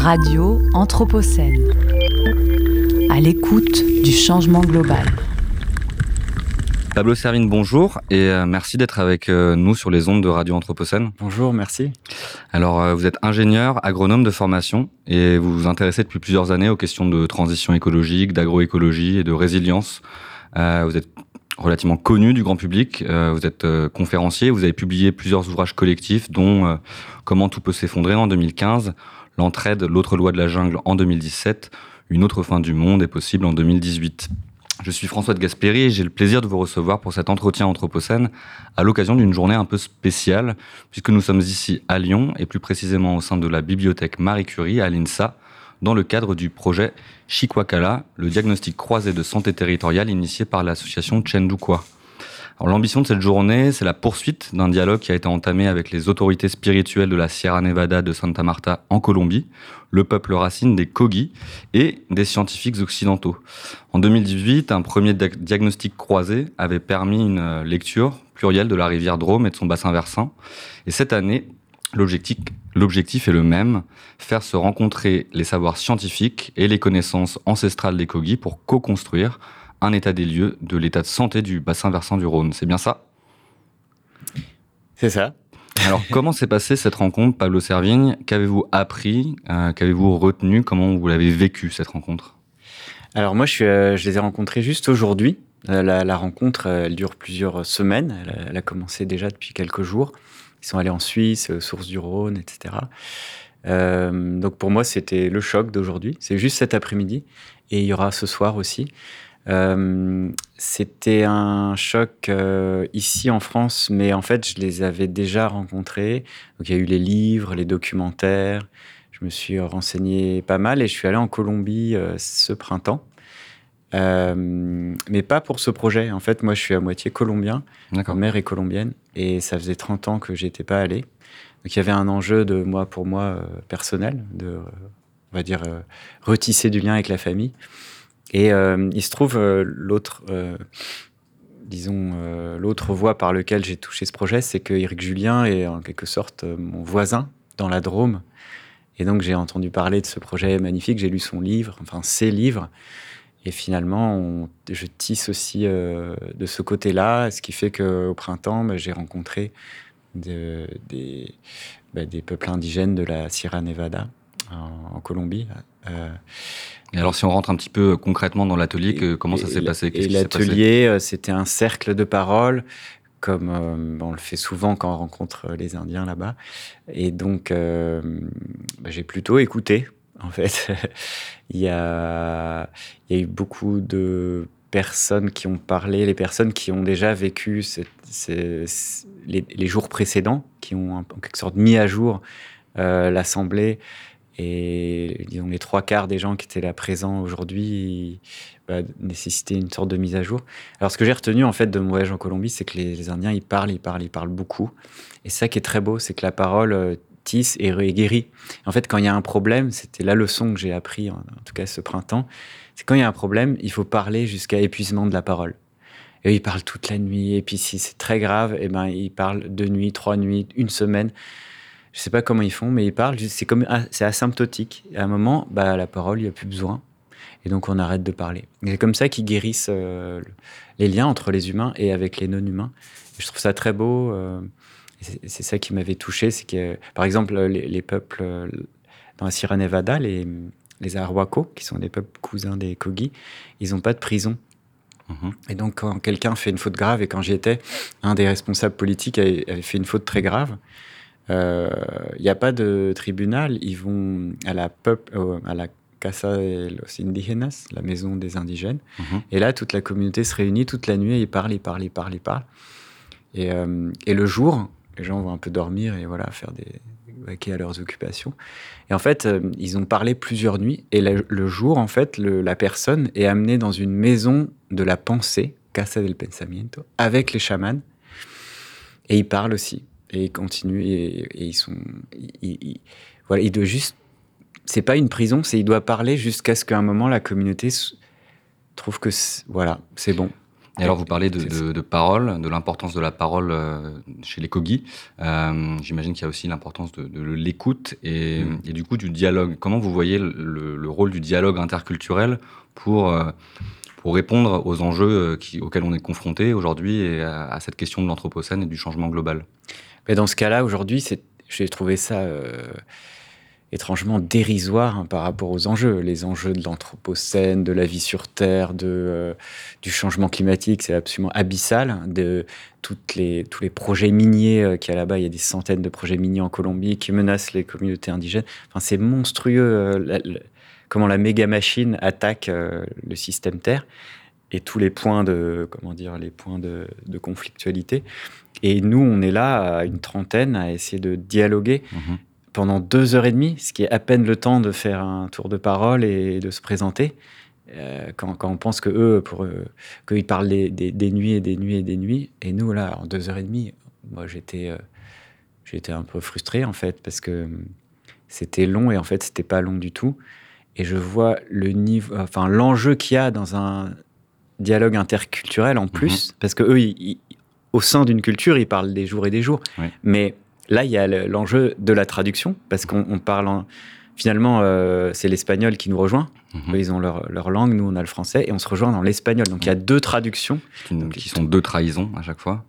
Radio Anthropocène. À l'écoute du changement global. Pablo Servine, bonjour et euh, merci d'être avec euh, nous sur les ondes de Radio Anthropocène. Bonjour, merci. Alors, euh, vous êtes ingénieur, agronome de formation et vous vous intéressez depuis plusieurs années aux questions de transition écologique, d'agroécologie et de résilience. vous êtes relativement connu du grand public. vous êtes conférencier, vous avez publié plusieurs ouvrages collectifs, dont Comment tout peut s'effondrer en 2015, L'entraide, l'autre loi de la jungle en 2017, Une autre fin du monde est possible en 2018. Je suis François de Gasperi et j'ai le plaisir de vous recevoir pour cet entretien Anthropocène à l'occasion d'une journée un peu spéciale, puisque nous sommes ici à Lyon et plus précisément au sein de la bibliothèque Marie Curie à l'INSA, dans le cadre du projet Chikwakala, le diagnostic croisé de santé territoriale initié par l'association Chendukwa. L'ambition de cette journée, c'est la poursuite d'un dialogue qui a été entamé avec les autorités spirituelles de la Sierra Nevada de Santa Marta en Colombie, le peuple racine des Kogi et des scientifiques occidentaux. En 2018, un premier diagnostic croisé avait permis une euh, lecture plurielle de la rivière Drôme et de son bassin versant. Et cette année, L'objectif est le même, faire se rencontrer les savoirs scientifiques et les connaissances ancestrales des Kogi pour co-construire un état des lieux de l'état de santé du bassin versant du Rhône. C'est bien ça? C'est ça. Alors, comment s'est passée cette rencontre, Pablo Servigne? Qu'avez-vous appris euh, Qu'avez-vous retenu? Comment vous l'avez vécu, cette rencontre? Alors, moi, je, euh, je, les ai rencontrés juste aujourd'hui. Euh, la, rencontre, elle dure plusieurs semaines. Elle, a commencé déjà depuis quelques jours. Ils sont allés en Suisse, source du Rhône, etc. donc, pour moi, c'était le choc d'aujourd'hui. C'est juste cet après-midi. Et il y aura ce soir aussi. Euh, c'était un choc euh, ici en France, mais en fait, je les avais déjà rencontrés. Donc, il y a eu les livres, les documentaires. Je me suis renseigné pas mal et je suis allé en Colombie euh, ce printemps. mais pas pour ce projet. En fait, moi, je suis à moitié colombien. Ma mère est colombienne et ça faisait 30 ans que j'étais pas allé. Donc, il y avait un enjeu de moi pour moi personnel, de, on va dire, retisser du lien avec la famille. Et euh, il se trouve euh, l'autre, euh, disons, l'autre voie par laquelle j'ai touché ce projet, c'est que Eric Julien est en quelque sorte mon voisin dans la Drôme. Et donc j'ai entendu parler de ce projet magnifique, j'ai lu son livre, enfin ses livres. Et finalement, je tisse aussi de ce côté-là, ce qui fait qu'au printemps, bah, j'ai rencontré des, bah, des, peuples indigènes de la Sierra Nevada en Colombie. Et alors, si on rentre un petit peu concrètement dans l'atelier, comment ça s'est passé? L'atelier, euh, c'était un cercle de parole, comme euh, on le fait souvent quand on rencontre les Indiens là-bas. Et donc, euh, bah, j'ai plutôt écouté, en fait. il, y a, il y a eu beaucoup de personnes qui ont parlé, les personnes qui ont déjà vécu les, jours précédents, qui ont en quelque sorte mis à jour l'Assemblée et disons, les trois quarts des gens qui étaient là présents aujourd'hui bah, nécessitaient une sorte de mise à jour. Alors, ce que j'ai retenu en fait de mon voyage en Colombie, c'est que les, Indiens, ils parlent, ils parlent, ils parlent beaucoup. Et ça qui est très beau, c'est que la parole euh, tisse et, guérit. En fait, quand il y a un problème, c'était la leçon que j'ai appris, en, tout cas ce printemps, c'est quand il y a un problème, il faut parler jusqu'à épuisement de la parole. Et ils parlent toute la nuit. Et puis, si c'est très grave, eh ben, ils parlent deux nuits, trois nuits, une semaine. Je sais pas comment ils font, mais ils parlent. C'est comme c'est asymptotique. à un moment, bah, la parole, il n'y a plus besoin. Et donc, on arrête de parler. C'est comme ça qu'ils guérissent euh, les liens entre les humains et avec les non-humains. Je trouve ça très beau. Euh, c'est ça qui m'avait touché. C'est que, par exemple, les, peuples euh, dans la Sierra Nevada, les, les Arhuaco, qui sont des peuples cousins des Kogi, ils n'ont pas de prison. Mhm. Et donc, quand quelqu'un fait une faute grave, et quand j'y étais, un des responsables politiques avait fait une faute très grave, il euh, n'y a pas de tribunal. Ils vont à la, peuple, euh, à la Casa de los Indígenas, la maison des indigènes. Mhm. Et là, toute la communauté se réunit toute la nuit et ils parlent, ils parlent, ils parlent, ils parlent. Et, euh, et le jour, les gens vont un peu dormir et voilà, faire des vaquer à leurs occupations. Et en fait, ils ont parlé plusieurs nuits. Et le, jour, en fait, la personne est amenée dans une maison de la pensée, Casa del Pensamiento, avec les chamans. Et ils parlent aussi et ils continuent et, ils sont voilà il doit juste c'est pas une prison c'est il doit parler jusqu'à ce qu'à un moment la communauté trouve que voilà c'est bon Et alors, vous parlez de, de, parole, de l'importance de la parole euh, chez les Kogi. Euh, j'imagine qu'il y a aussi l'importance de, l'écoute et, mm. et, du coup du dialogue. Comment vous voyez le, rôle du dialogue interculturel pour, euh, pour répondre aux enjeux qui, auxquels on est confronté aujourd'hui et à, cette question de l'anthropocène et du changement global? Mais Dans ce cas-là, aujourd'hui, j'ai trouvé ça étrangement dérisoire hein, par rapport aux enjeux. Les enjeux de l'anthropocène, de la vie sur Terre, de, euh, du changement climatique, c'est absolument abyssal. De toutes les, tous les projets miniers euh, qu'il y a là-bas, il y a des centaines de projets miniers en Colombie qui menacent les communautés indigènes. Enfin, c'est monstrueux euh, comment la méga machine attaque le système Terre et tous les points de comment dire les points de, de, conflictualité. Et nous, on est là à une trentaine à essayer de dialoguer. Mmh pendant deux heures et demie, ce qui est à peine le temps de faire un tour de parole et de se présenter. Euh, quand, quand, on pense que eux, pour qu'ils parlent des, des, nuits et des nuits et des nuits, et nous là, en deux heures et demie, moi j'étais, euh, j'étais un peu frustré en fait parce que c'était long et en fait c'était pas long du tout. Et je vois le niveau, enfin l'enjeu qu'il y a dans un dialogue interculturel en plus, mhm. parce que eux, au sein d'une culture, ils parlent des jours et des jours, mais Là, il y a l'enjeu de la traduction, parce qu'on parle finalement, euh, c'est l'espagnol qui nous rejoint. Mhm. Ils ont leur, langue, nous on a le français, et on se rejoint dans l'espagnol. Donc il y a deux traductions. qui sont deux trahisons à chaque fois.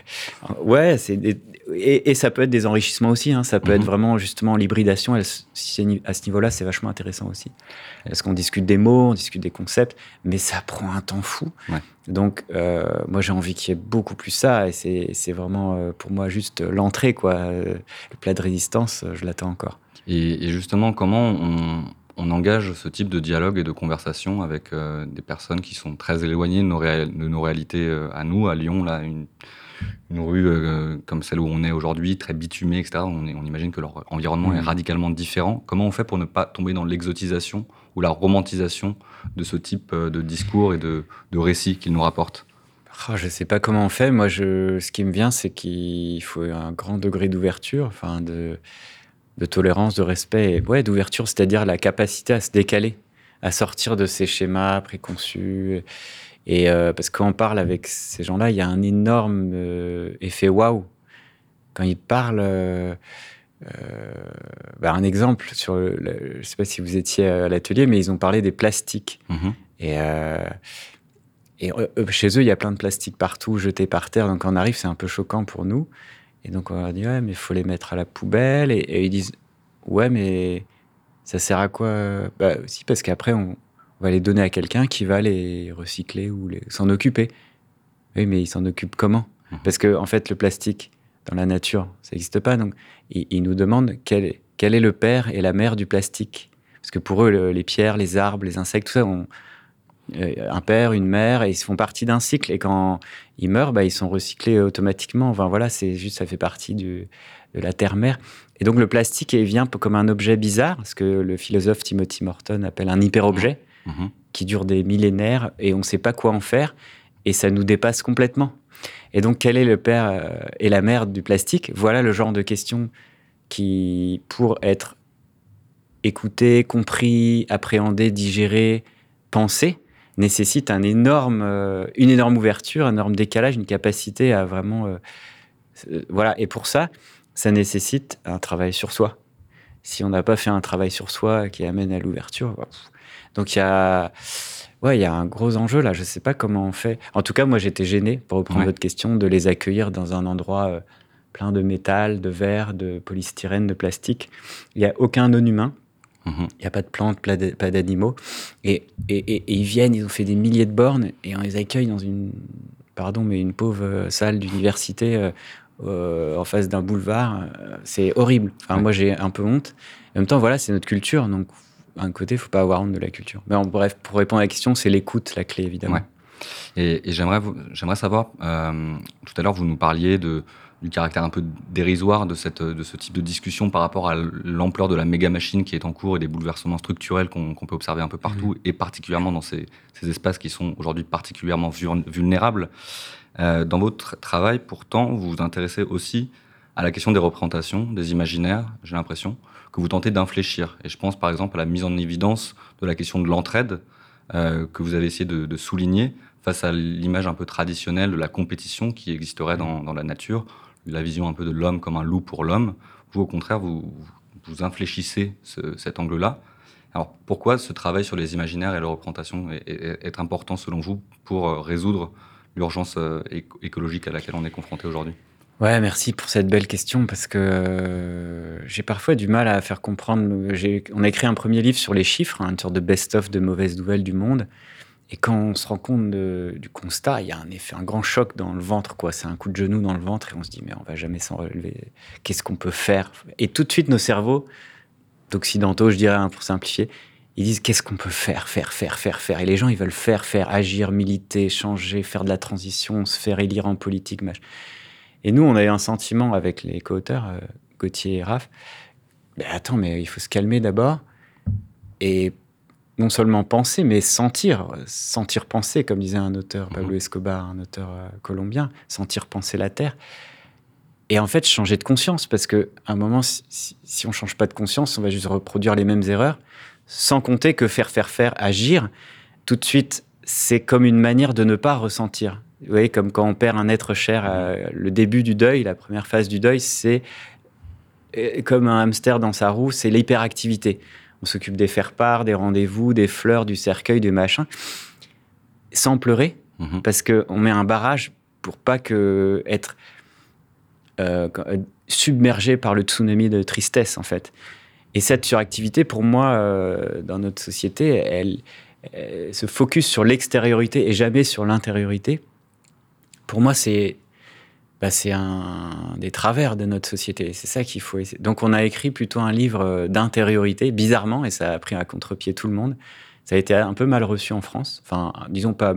ouais, c'est et, ça peut être des enrichissements aussi. Hein. Ça peut être mhm. vraiment justement l'hybridation. À ce niveau-là, c'est vachement intéressant aussi. Parce qu'on discute des mots, on discute des concepts, mais ça prend un temps fou. Donc, euh, moi, j'ai envie qu'il y ait beaucoup plus ça. Et c'est vraiment euh, pour moi juste l'entrée, quoi. Euh, le plat de résistance, je l'attends encore. Et, justement, comment on, on, engage ce type de dialogue et de conversation avec des personnes qui sont très éloignées de nos, de nos réalités à nous, à Lyon, là, une une rue euh, comme celle où on est aujourd'hui, très bitumée, etc., on, on, imagine que leur environnement est mm. radicalement différent. Comment on fait pour ne pas tomber dans l'exotisation ou la romantisation de ce type euh, de discours et de, de récits qu'ils nous rapportent? Ah, Je ne sais pas comment on fait. Moi, je, ce qui me vient, c'est qu'il faut un grand degré d'ouverture, enfin de, de, tolérance, de respect, et, ouais, d'ouverture, c'est-à-dire la capacité à se décaler, à sortir de ces schémas préconçus et euh, parce qu'on parle avec ces gens-là, il y a un énorme euh, effet waouh. Quand ils parlent, euh, bah, un exemple sur, je ne sais pas si vous étiez à l'atelier, mais ils ont parlé des plastiques. Mm-hmm. Et, et chez eux, il y a plein de plastiques partout, jetés par terre. Donc quand on arrive, c'est un peu choquant pour nous. Et donc on leur dit ouais, mais il faut les mettre à la poubelle. Et, et, ils disent ouais, mais ça sert à quoi? Bah si, parce qu'après on on va les donner à quelqu'un qui va les recycler ou s'en occuper. Oui, mais il s'en occupe comment? Mhm. Parce que en fait, le plastique dans la nature, ça n'existe pas. Donc, ils, nous demandent quel est, quel est le père et la mère du plastique. Parce que pour eux, les pierres, les arbres, les insectes, tout ça, ont euh, un père, une mère, et ils font partie d'un cycle. Et quand ils meurent, bah, ils sont recyclés automatiquement. Enfin voilà, c'est juste, ça fait partie du, de la terre-mère. Et donc le plastique il vient comme un objet bizarre, ce que le philosophe Timothy Morton appelle un hyperobjet. Mhm. qui dure des millénaires et on ne sait pas quoi en faire et ça nous dépasse complètement. Et donc, quel est le père euh, et la mère du plastique? Voilà le genre de questions qui, pour être écouté, compris, appréhendé, digéré, pensé, nécessite un énorme, euh, une énorme ouverture, un énorme décalage, une capacité à vraiment... Euh, voilà, et pour ça, ça nécessite un travail sur soi. Si on n'a pas fait un travail sur soi qui amène à l'ouverture, bah, donc il y a, ouais, il y a un gros enjeu là. Je sais pas comment on fait. En tout cas, moi, j'étais gêné, pour reprendre votre question, de les accueillir dans un endroit euh, plein de métal, de verre, de polystyrène, de plastique. Il n'y a aucun non-humain. Mhm. Il n'y a pas de plantes, pas d'animaux. Et, et, ils viennent, ils ont fait des milliers de bornes et on les accueille dans une, pardon, mais une pauvre euh, salle d'université euh, en face d'un boulevard. C'est horrible. Enfin, moi, j'ai un peu honte. En même temps, voilà, c'est notre culture. Donc, un côté, il faut pas avoir honte de la culture. Mais en bref, pour répondre à la question, c'est l'écoute la clé, évidemment. Et, j'aimerais, j'aimerais savoir, euh, tout à l'heure, vous nous parliez de, du caractère un peu dérisoire de, cette, de ce type de discussion par rapport à l'ampleur de la méga machine qui est en cours et des bouleversements structurels qu'on peut observer un peu partout, mmh. et particulièrement dans ces, ces espaces qui sont aujourd'hui particulièrement vulnérables. Euh, dans votre travail, pourtant, vous vous intéressez aussi à la question des représentations, des imaginaires, j'ai l'impression que vous tentez d'infléchir. Et je pense par exemple à la mise en évidence de la question de l'entraide euh, que vous avez essayé de, souligner face à l'image un peu traditionnelle de la compétition qui existerait dans, la nature, la vision un peu de l'homme comme un loup pour l'homme. Vous, au contraire, vous, infléchissez cet angle-là. Alors pourquoi ce travail sur les imaginaires et la représentation est, est, important selon vous pour euh, résoudre l'urgence euh, écologique à laquelle on est confronté aujourd'hui? Ouais, merci pour cette belle question parce que euh, j'ai parfois du mal à faire comprendre. On a écrit un premier livre sur les chiffres, hein, une sorte de best-of de mauvaises nouvelles du monde. Et quand on se rend compte du constat, il y a un effet, un grand choc dans le ventre, quoi. C'est un coup de genou dans le ventre et on se dit, mais on va jamais s'en relever. Qu'est-ce qu'on peut faire? Et tout de suite, nos cerveaux, d'occidentaux, je dirais, hein, pour simplifier, ils disent qu'est-ce qu'on peut faire, faire, faire, faire, faire? Et les gens, ils veulent faire, faire, agir, militer, changer, faire de la transition, se faire élire en politique, machin. Et nous, on a eu un sentiment avec les co-auteurs, euh, Gauthier et Raph, attends, mais il faut se calmer d'abord. Et non seulement penser, mais sentir, sentir penser, comme disait un auteur, Pablo mhm. Escobar, un auteur euh, colombien, sentir penser la Terre. Et en fait, changer de conscience, parce qu'à un moment, si, on ne change pas de conscience, on va juste reproduire les mêmes erreurs, sans compter que faire, faire, faire, agir, tout de suite, c'est comme une manière de ne pas ressentir. Vous voyez, comme quand on perd un être cher, euh, le début du deuil, la première phase du deuil, c'est euh, comme un hamster dans sa roue, c'est l'hyperactivité on s'occupe des faire-part, des rendez-vous, des fleurs, du cercueil, des machins, sans pleurer, mhm. parce qu'on met un barrage pour pas que être euh, submergé par le tsunami de tristesse, en fait. Et cette suractivité, pour moi, dans notre société, elle, se focus sur l'extériorité et jamais sur l'intériorité. Pour moi, c'est bah, c'est un des travers de notre société. C'est ça qu'il faut essayer. Donc, on a écrit plutôt un livre euh, d'intériorité, bizarrement, et ça a pris à contre-pied tout le monde. Ça a été un peu mal reçu en France. Enfin, disons pas,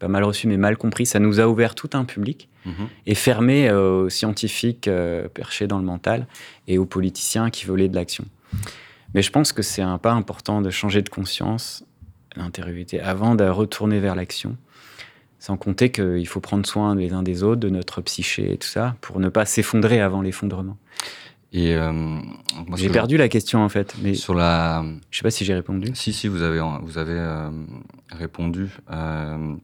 pas mal reçu, mais mal compris. Ça nous a ouvert tout un public mhm. et fermé euh, aux scientifiques euh, perchés dans le mental et aux politiciens qui voulaient de l'action. Mais je pense que c'est un pas important de changer de conscience, l'intériorité, avant de retourner vers l'action. Sans compter qu'il faut prendre soin les uns des autres, de notre psyché et tout ça, pour ne pas s'effondrer avant l'effondrement. Et euh, j'ai perdu la question en fait, mais sur la, je sais pas si j'ai répondu. Si si, vous avez vous avez euh, répondu. Euh,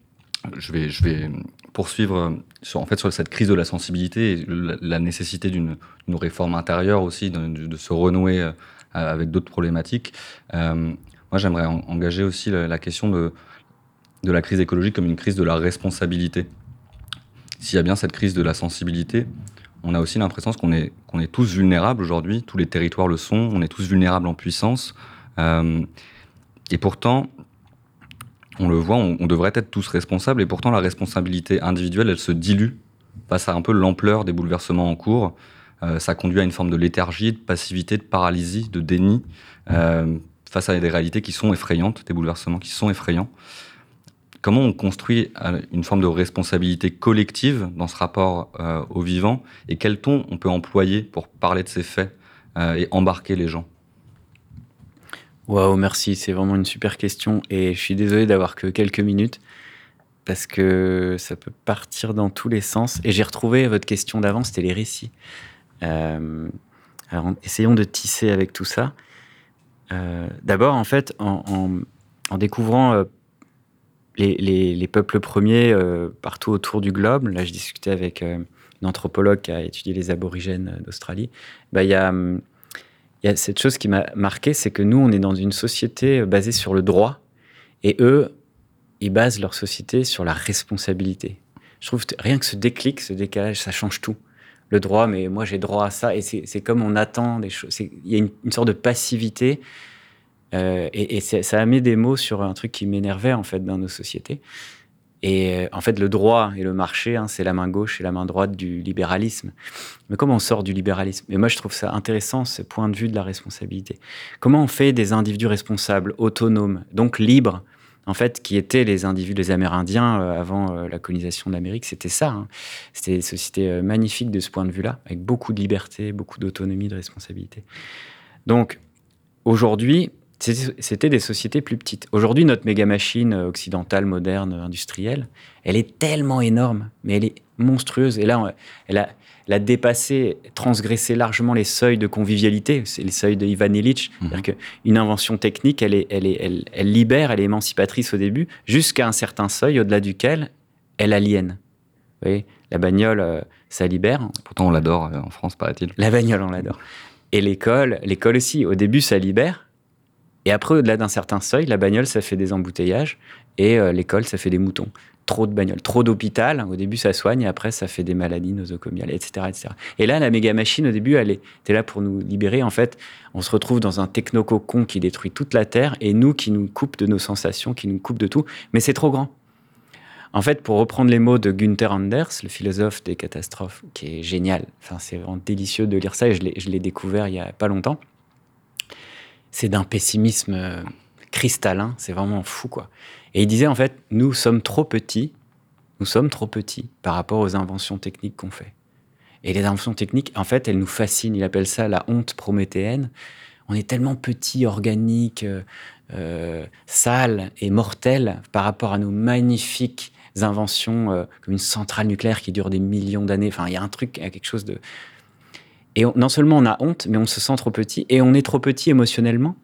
je vais je vais poursuivre sur en fait sur cette crise de la sensibilité et la, nécessité d'une réforme intérieure aussi, de, se renouer avec d'autres problématiques. moi, j'aimerais engager aussi la question de de la crise écologique comme une crise de la responsabilité. S'il y a bien cette crise de la sensibilité, on a aussi l'impression qu'on est, qu'on est tous vulnérables aujourd'hui, tous les territoires le sont, on est tous vulnérables en puissance. Euh, et pourtant, on le voit, on, devrait être tous responsables, et pourtant la responsabilité individuelle, elle se dilue face à un peu l'ampleur des bouleversements en cours. Euh, ça conduit à une forme de léthargie, de passivité, de paralysie, de déni, euh, face à des réalités qui sont effrayantes, des bouleversements qui sont effrayants comment on construit euh, une forme de responsabilité collective dans ce rapport euh, au vivant et quel ton on peut employer pour parler de ces faits euh, et embarquer les gens? Waouh, merci, c'est vraiment une super question et je suis désolé d'avoir que quelques minutes parce que ça peut partir dans tous les sens et j'ai retrouvé votre question d'avant, c'était les récits. alors essayons de tisser avec tout ça. D'abord, en fait, en, en découvrant les, peuples premiers euh, partout autour du globe. Là, je discutais avec euh, une anthropologue qui a étudié les aborigènes d'Australie. Bah, il y, a, cette chose qui m'a marqué, c'est que nous, on est dans une société euh, basée sur le droit, et eux, ils basent leur société sur la responsabilité. Je trouve que rien que ce déclic, ce décalage, ça change tout. Le droit, mais moi j'ai droit à ça, et c'est comme on attend des choses. Il y a une sorte de passivité euh, et, ça a mis des mots sur un truc qui m'énervait en fait dans nos sociétés. Et euh, en fait, le droit et le marché, hein, c'est la main gauche et la main droite du libéralisme. Mais comment on sort du libéralisme? Et moi, je trouve ça intéressant, ce point de vue de la responsabilité. Comment on fait des individus responsables, autonomes, donc libres? En fait, qui étaient les individus, les Amérindiens euh, avant la colonisation de l'Amérique, c'était ça. Hein. C'était des sociétés magnifiques de ce point de vue-là, avec beaucoup de liberté, beaucoup d'autonomie, de responsabilité. Donc, aujourd'hui, C'était des sociétés plus petites. Aujourd'hui, notre méga machine occidentale, moderne, industrielle, elle est tellement énorme, mais elle est monstrueuse. Et là, elle a, elle a dépassé, transgressé largement les seuils de convivialité. C'est les seuils de Ivan Illich. Mmh. C'est-à-dire qu'une invention technique, elle, est, elle, est, elle, elle, libère, elle est émancipatrice au début, jusqu'à un certain seuil au-delà duquel elle aliène. Vous voyez la bagnole, euh, ça libère. Pourtant, on l'adore euh, en France, paraît-il. La bagnole, on l'adore. Et l'école, l'école aussi. Au début, ça libère. Et après, au-delà d'un certain seuil, la bagnole, ça fait des embouteillages. Et euh, l'école, ça fait des moutons. Trop de bagnoles, trop d'hôpital. Au début, ça soigne. Et après, ça fait des maladies nosocomiales, etc., etc. Et là, la méga machine, au début, elle était là pour nous libérer. En fait, on se retrouve dans un technococon qui détruit toute la Terre. Et nous, qui nous coupe de nos sensations, qui nous coupe de tout. Mais c'est trop grand. En fait, pour reprendre les mots de Günther Anders, le philosophe des catastrophes, qui est génial, enfin, c'est vraiment délicieux de lire ça et je l'ai découvert il y a pas longtemps. C'est d'un pessimisme euh, cristallin, c'est vraiment fou, quoi. Et il disait, en fait, nous sommes trop petits, nous sommes trop petits par rapport aux inventions techniques qu'on fait. Et les inventions techniques, en fait, elles nous fascinent. Il appelle ça la honte prométhéenne. On est tellement petits, organiques, euh, euh sales et mortels par rapport à nos magnifiques inventions euh, comme une centrale nucléaire qui dure des millions d'années. Enfin, il y a un truc, il y a quelque chose de. Et non seulement on a honte, mais on se sent trop petit et on est trop petit émotionnellement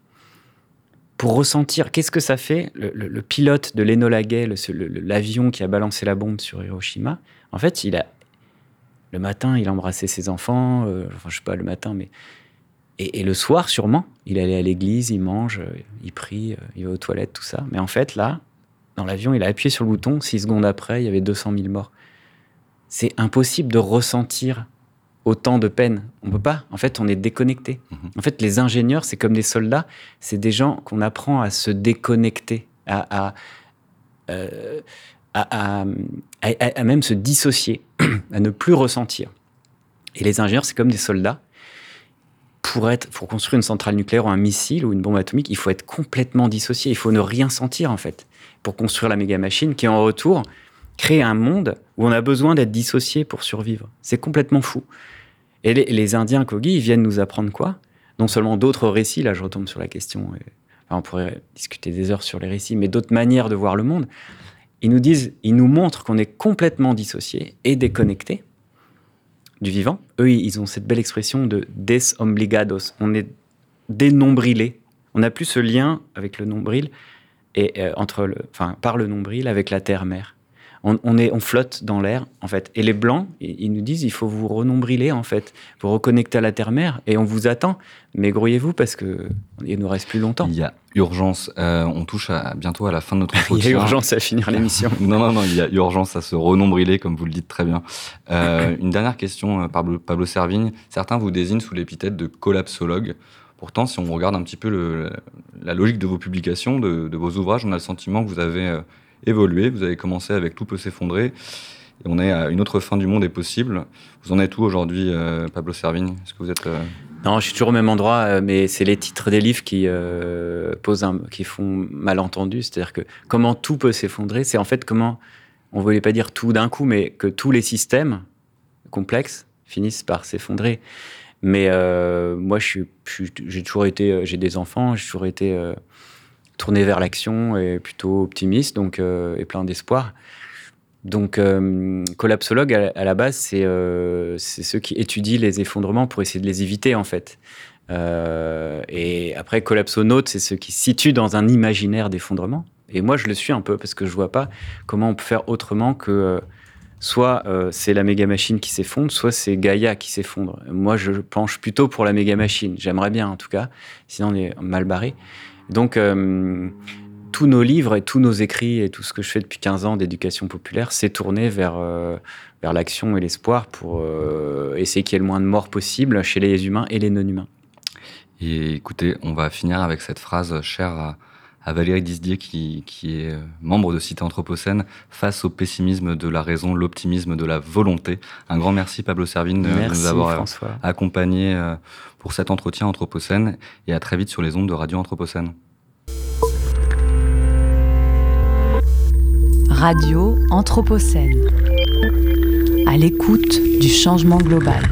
pour ressentir qu'est-ce que ça fait. Le, pilote de l'Enola Gay, l'avion qui a balancé la bombe sur Hiroshima, en fait, il a le matin, il embrassait ses enfants, euh, enfin, je sais pas le matin, mais et, et, le soir, sûrement, il allait à l'église, il mange, euh, il prie, il va aux toilettes, tout ça. Mais en fait, là, dans l'avion, il a appuyé sur le bouton, six secondes après, il y avait 200 000 morts. C'est impossible de ressentir autant de peine. On peut pas. En fait, on est déconnecté. Mhm. En fait, les ingénieurs, c'est comme des soldats. C'est des gens qu'on apprend à se déconnecter, à, euh, à, à, même se dissocier, à ne plus ressentir. Et les ingénieurs, c'est comme des soldats. Pour, être, pour construire une centrale nucléaire ou un missile ou une bombe atomique, il faut être complètement dissocié. Il faut ne rien sentir, en fait pour construire la méga machine, qui en retour crée un monde où on a besoin d'être dissocié pour survivre. C'est complètement fou. Et les, Indiens Kogi, ils viennent nous apprendre quoi? Non seulement d'autres récits, là je retombe sur la question, on pourrait discuter des heures sur les récits, mais d'autres manières de voir le monde. Ils nous disent, ils nous montrent qu'on est complètement dissocié et déconnecté du vivant. Eux, ils ont cette belle expression de desobligados. On est dénombrilé. On n'a plus ce lien avec le nombril et euh, entre le, enfin, par le nombril avec la terre-mère. On, est, on flotte dans l'air, en fait. Et les Blancs, ils nous disent, il faut vous renombriler, en fait, vous reconnecter à la terre-mère, et on vous attend. Mais grouillez-vous parce que il nous reste plus longtemps. Il y a urgence. Euh, on touche à, bientôt à la fin de notre entretien. il y a urgence à finir l'émission. non, non, non, il y a urgence à se renombriler, comme vous le dites très bien. Euh, une dernière question, Pablo, Pablo Servigne. Certains vous désignent sous l'épithète de collapsologue. Pourtant, si on regarde un petit peu le, la logique de vos publications, de, vos ouvrages, on a le sentiment que vous avez euh, évolué. Vous avez commencé avec Tout peut s'effondrer. On est à une autre fin du monde est possible. Vous en êtes où aujourd'hui, euh, Pablo Servigne? Est-ce que vous êtes euh, Non, je suis toujours au même endroit, mais c'est les titres des livres qui posent qui font malentendu. C'est-à-dire que comment tout peut s'effondrer, c'est en fait comment on voulait pas dire tout d'un coup, mais que tous les systèmes complexes finissent par s'effondrer. Mais euh, moi, j'ai toujours été, euh, j'ai des enfants, j'ai toujours été euh, tourné vers l'action et plutôt optimiste, donc et plein d'espoir. Donc, collapsologue à, la base, c'est c'est ceux qui étudient les effondrements pour essayer de les éviter, en fait. et après, collapsonaute, c'est ceux qui se situent dans un imaginaire d'effondrement. Et moi, je le suis un peu parce que je vois pas comment on peut faire autrement que soit euh, c'est la méga machine qui s'effondre, soit c'est Gaïa qui s'effondre. Moi, je penche plutôt pour la méga machine. J'aimerais bien, en tout cas. Sinon, on est mal barré. Donc, euh, tous nos livres et tous nos écrits et tout ce que je fais depuis 15 ans d'éducation populaire, c'est tourné vers, euh, vers l'action et l'espoir pour essayer qu'il y ait le moins de morts possible chez les humains et les non-humains. Et écoutez, on va finir avec cette phrase chère à à Valérie Disdier, qui, qui, est euh, membre de Cité Anthropocène, face au pessimisme de la raison, l'optimisme de la volonté. Un grand merci, Pablo Servine, de nous avoir euh, accompagnés euh, pour cet entretien Anthropocène, et à très vite sur les ondes de Radio Anthropocène. Radio Anthropocène, à l'écoute du changement global.